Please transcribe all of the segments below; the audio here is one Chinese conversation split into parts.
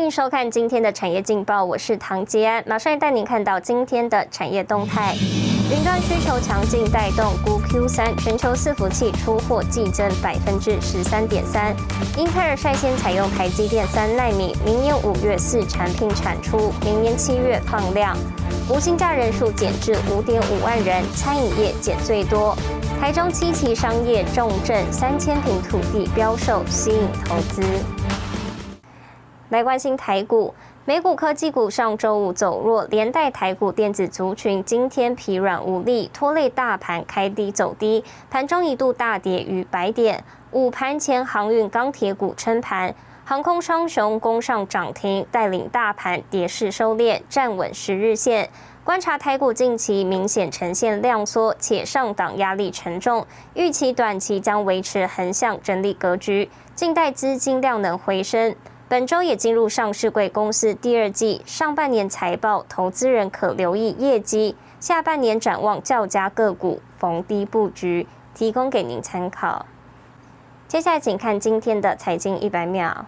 欢迎收看今天的产业劲报，我是唐杰安，马上带您看到今天的产业动态。云端需求强劲带动，估 Q 三全球伺服器出货季增百分之十三点三。英特尔率先采用台积电三纳米，明年五月四产品产出，明年七月放量。无薪假人数减至五点五万人，餐饮业减最多。台中七期商业重镇三千平土地标售，吸引投资。来关心台股。美股科技股上周五走弱，连带台股电子族群今天疲软无力，拖累大盘开低走低，盘中一度大跌逾百点。午盘前，航运钢铁股撑盘，航空双雄攻上涨停，带领大盘跌势收敛，站稳十日线。观察台股近期明显呈现量缩，且上档压力沉重，预期短期将维持横向整理格局，静待资金量能回升。本周也进入上市贵公司第二季上半年财报，投资人可留意业绩。下半年展望较佳个股，逢低布局，提供给您参考。接下来，请看今天的财经一百秒。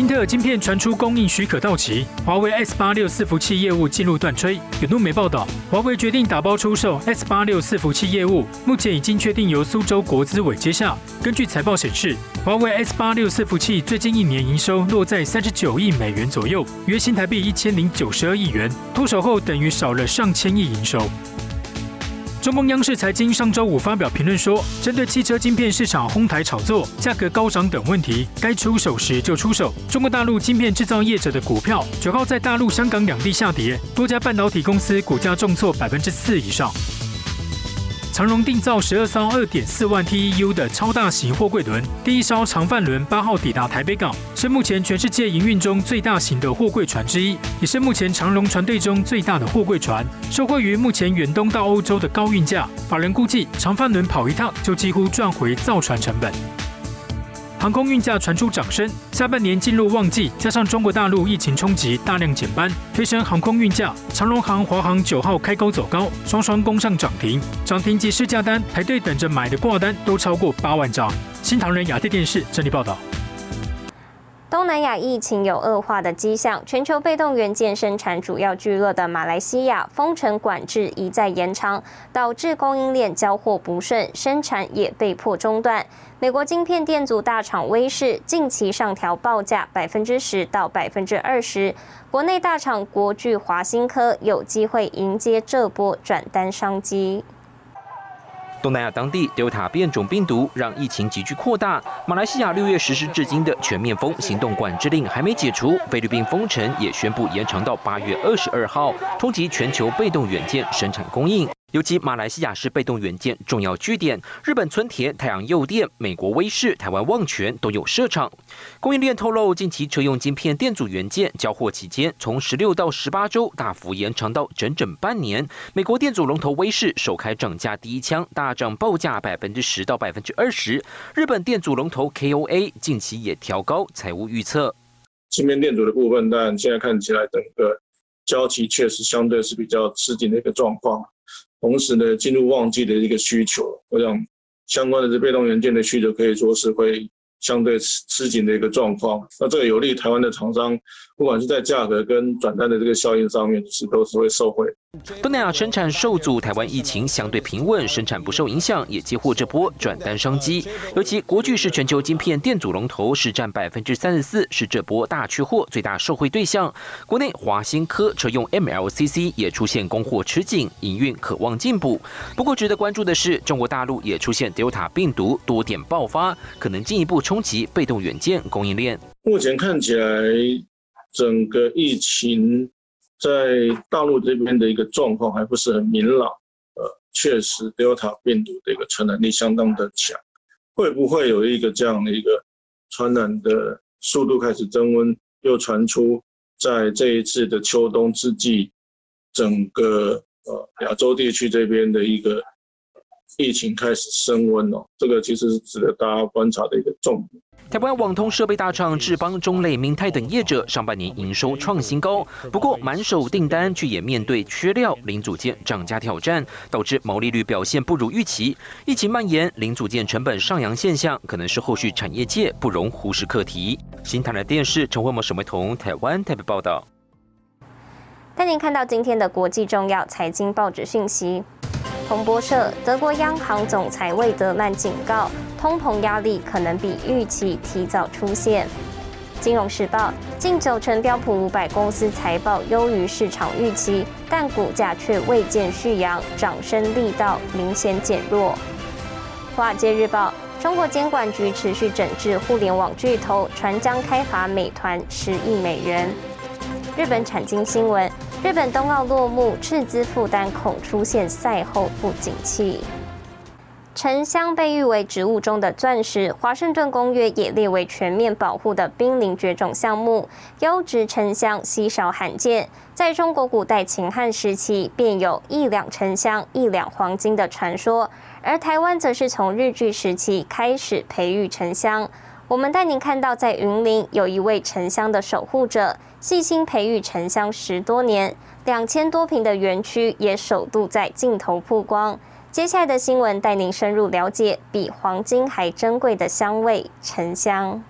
英特尔晶片传出供应许可到期，华为 S 八六伺服器业务进入断炊。有路媒报道，华为决定打包出售 S 八六伺服器业务，目前已经确定由苏州国资委接下。根据财报显示，华为 S 八六伺服器最近一年营收落在三十九亿美元左右，约新台币一千零九十二亿元，脱手后等于少了上千亿营收。中共央视财经上周五发表评论说，针对汽车晶片市场哄抬炒作、价格高涨等问题，该出手时就出手。中国大陆晶片制造业者的股票九号在大陆、香港两地下跌，多家半导体公司股价重挫百分之四以上。长荣定造十二艘二点四万 TEU 的超大型货柜轮，第一艘长帆轮八号抵达台北港，是目前全世界营运中最大型的货柜船之一，也是目前长荣船队中最大的货柜船。受惠于目前远东到欧洲的高运价，法人估计长帆轮跑一趟就几乎赚回造船成本。航空运价传出涨升，下半年进入旺季，加上中国大陆疫情冲击，大量减班，推升航空运价。长龙航、华航九号开高走高，双双攻上涨停，涨停及试价单排队等着买的挂单都超过八万张。新唐人亚太电视整理报道。东南亚疫情有恶化的迹象，全球被动元件生产主要聚落的马来西亚封城管制一再延长，导致供应链交货不顺，生产也被迫中断。美国晶片电阻大厂威视近期上调报价百分之十到百分之二十，国内大厂国巨、华新科有机会迎接这波转单商机。东南亚当地 Delta 变种病毒让疫情急剧扩大。马来西亚六月实施至今的全面封行动管制令还没解除，菲律宾封城也宣布延长到八月二十二号，冲击全球被动元件生产供应。尤其马来西亚是被动元件重要据点，日本村田、太阳诱电、美国威视、台湾旺泉都有设厂。供应链透露，近期车用晶片电阻元件交货期间，从十六到十八周大幅延长到整整半年。美国电阻龙头威视首开涨价第一枪，大涨报价百分之十到百分之二十。日本电阻龙头 KOA 近期也调高财务预测。芯片电阻的部分，但现在看起来整个交期确实相对是比较吃紧的一个状况。同时呢，进入旺季的一个需求，我想相关的这被动元件的需求可以说是会相对吃吃紧的一个状况。那这个有利台湾的厂商，不管是在价格跟转单的这个效应上面，是都是会受惠。东南亚生产受阻，台湾疫情相对平稳，生产不受影响，也接获这波转单商机。尤其国巨是全球晶片电阻龙头，市占百分之三十四，是这波大缺货最大受惠对象。国内华新科车用 MLCC 也出现供货吃紧，营运渴望进步。不过值得关注的是，中国大陆也出现 Delta 病毒多点爆发，可能进一步冲击被动元件供应链。目前看起来，整个疫情。在大陆这边的一个状况还不是很明朗，呃，确实 Delta 病毒的一个传染力相当的强，会不会有一个这样的一个传染的速度开始增温？又传出在这一次的秋冬之际，整个呃亚洲地区这边的一个疫情开始升温哦，这个其实是值得大家观察的一个重点。台湾网通设备大厂智邦、中磊、明泰等业者上半年营收创新高，不过满手订单却也面对缺料、零组件涨价挑战，导致毛利率表现不如预期。疫情蔓延，零组件成本上扬现象，可能是后续产业界不容忽视课题。新台的电视陈慧模、沈维彤，台湾台北报道。带您看到今天的国际重要财经报纸讯息。彭博社：德国央行总裁魏德曼警告，通膨压力可能比预期提早出现。金融时报：近九成标普五百公司财报优于市场预期，但股价却未见续扬，涨升力道明显减弱。华尔街日报：中国监管局持续整治互联网巨头，传将开罚美团十亿美元。日本产经新闻。日本冬奥落幕，赤资负担恐出现赛后不景气。沉香被誉为植物中的钻石，华盛顿公约也列为全面保护的濒临绝种项目。优质沉香稀少罕见，在中国古代秦汉时期便有一两沉香一两黄金的传说，而台湾则是从日据时期开始培育沉香。我们带您看到，在云林有一位沉香的守护者。细心培育沉香十多年，两千多平的园区也首度在镜头曝光。接下来的新闻带您深入了解比黄金还珍贵的香味——沉香。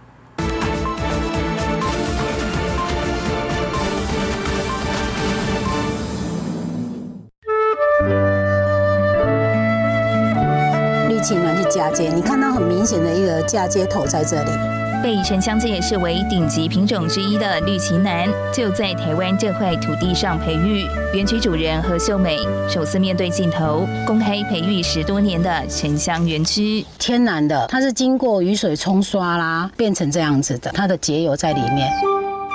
绿青呢去嫁接，你看到很明显的一个嫁接头在这里。被沉香界视为顶级品种之一的绿旗楠，就在台湾这块土地上培育。园区主人何秀美首次面对镜头，公开培育十多年的沉香园区。天然的，它是经过雨水冲刷啦，变成这样子的，它的结油在里面。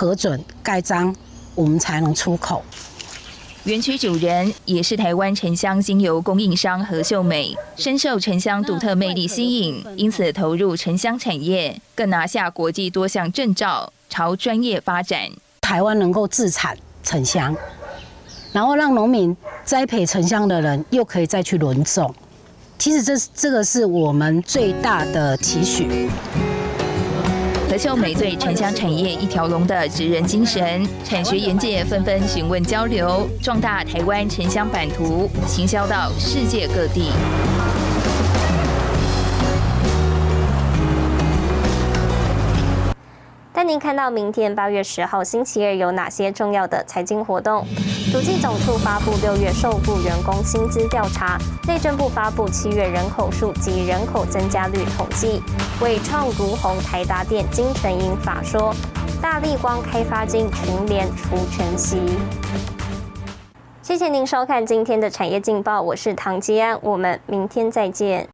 核准盖章，我们才能出口。园区主人也是台湾沉香精油供应商何秀美，深受沉香独特魅力吸引，因此投入沉香产业，更拿下国际多项证照，朝专业发展。台湾能够自产沉香，然后让农民栽培沉香的人又可以再去轮种，其实这这个是我们最大的期许。秀美对城乡产业一条龙的职人精神，产学研界纷纷询问交流，壮大台湾城乡版图，行销到世界各地。您看到明天八月十号星期二有哪些重要的财经活动。主计总处发布六月受雇员工薪资调查，内政部发布七月人口数及人口增加率统计。伟创、如虹、台达电、金城银法说，大力光开发金群联除全息。谢谢您收看今天的产业劲报，我是唐吉安，我们明天再见。